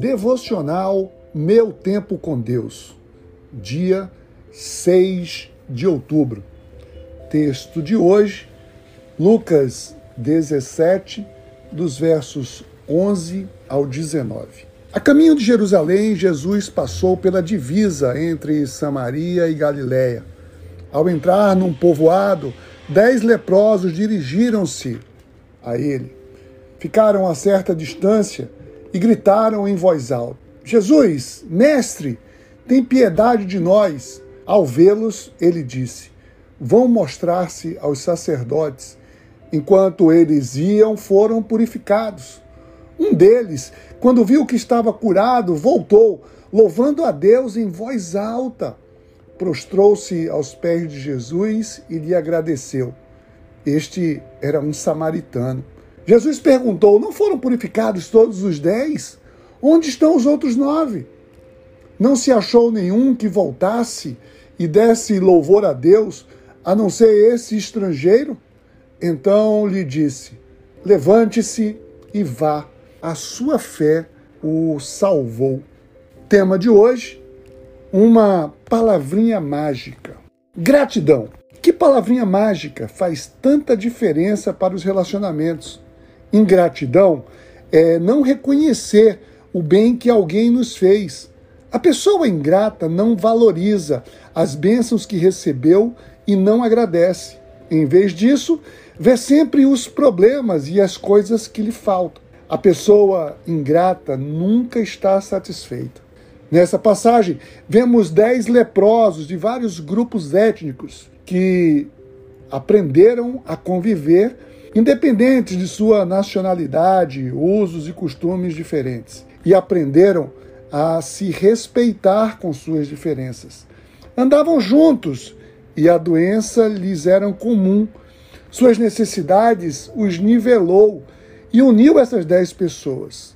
Devocional Meu Tempo com Deus, dia 6 de outubro. Texto de hoje, Lucas 17, dos versos 11 ao 19. A caminho de Jerusalém, Jesus passou pela divisa entre Samaria e Galiléia. Ao entrar num povoado, dez leprosos dirigiram-se a ele. Ficaram a certa distância e gritaram em voz alta: Jesus, mestre, tem piedade de nós. Ao vê-los, ele disse: Vão mostrar-se aos sacerdotes. Enquanto eles iam, foram purificados. Um deles, quando viu que estava curado, voltou, louvando a Deus em voz alta. Prostrou-se aos pés de Jesus e lhe agradeceu. Este era um samaritano. Jesus perguntou: Não foram purificados todos os dez? Onde estão os outros nove? Não se achou nenhum que voltasse e desse louvor a Deus, a não ser esse estrangeiro? Então lhe disse: Levante-se e vá, a sua fé o salvou. Tema de hoje: uma palavrinha mágica. Gratidão. Que palavrinha mágica faz tanta diferença para os relacionamentos? Ingratidão é não reconhecer o bem que alguém nos fez. A pessoa ingrata não valoriza as bênçãos que recebeu e não agradece. Em vez disso, vê sempre os problemas e as coisas que lhe faltam. A pessoa ingrata nunca está satisfeita. Nessa passagem, vemos dez leprosos de vários grupos étnicos que aprenderam a conviver independentes de sua nacionalidade, usos e costumes diferentes, e aprenderam a se respeitar com suas diferenças. Andavam juntos e a doença lhes era comum. Suas necessidades os nivelou e uniu essas dez pessoas.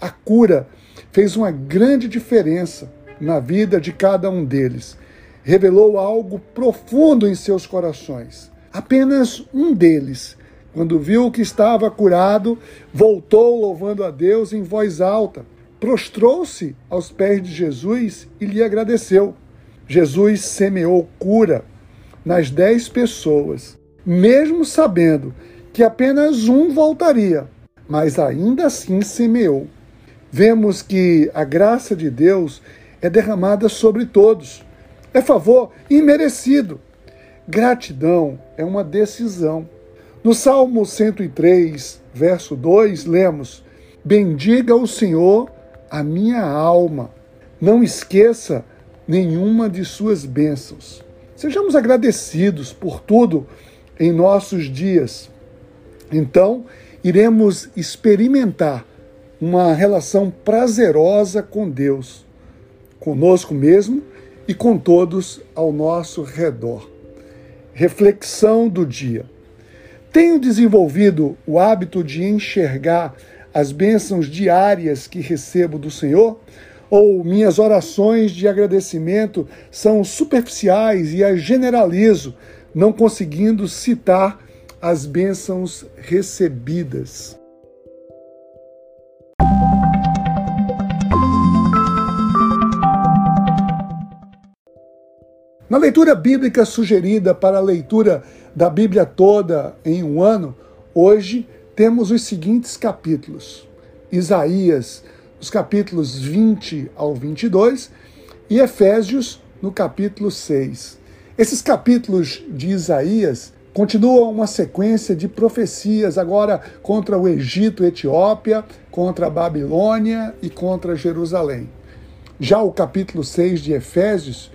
A cura fez uma grande diferença na vida de cada um deles. Revelou algo profundo em seus corações. Apenas um deles quando viu que estava curado, voltou louvando a Deus em voz alta, prostrou-se aos pés de Jesus e lhe agradeceu. Jesus semeou cura nas dez pessoas, mesmo sabendo que apenas um voltaria, mas ainda assim semeou. Vemos que a graça de Deus é derramada sobre todos. É favor imerecido. Gratidão é uma decisão. No Salmo 103, verso 2, lemos: Bendiga o Senhor a minha alma, não esqueça nenhuma de suas bênçãos. Sejamos agradecidos por tudo em nossos dias. Então, iremos experimentar uma relação prazerosa com Deus, conosco mesmo e com todos ao nosso redor. Reflexão do dia. Tenho desenvolvido o hábito de enxergar as bênçãos diárias que recebo do Senhor? Ou minhas orações de agradecimento são superficiais e as generalizo, não conseguindo citar as bênçãos recebidas? Na leitura bíblica sugerida para a leitura da Bíblia toda em um ano, hoje temos os seguintes capítulos: Isaías, os capítulos 20 ao 22, e Efésios, no capítulo 6. Esses capítulos de Isaías continuam uma sequência de profecias agora contra o Egito Etiópia, contra a Babilônia e contra Jerusalém. Já o capítulo 6 de Efésios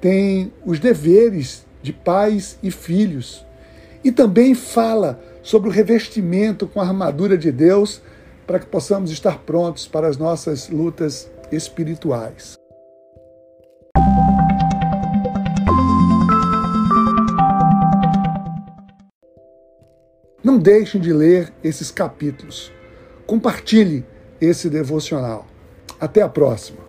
tem os deveres de pais e filhos. E também fala sobre o revestimento com a armadura de Deus para que possamos estar prontos para as nossas lutas espirituais. Não deixem de ler esses capítulos. Compartilhe esse devocional. Até a próxima.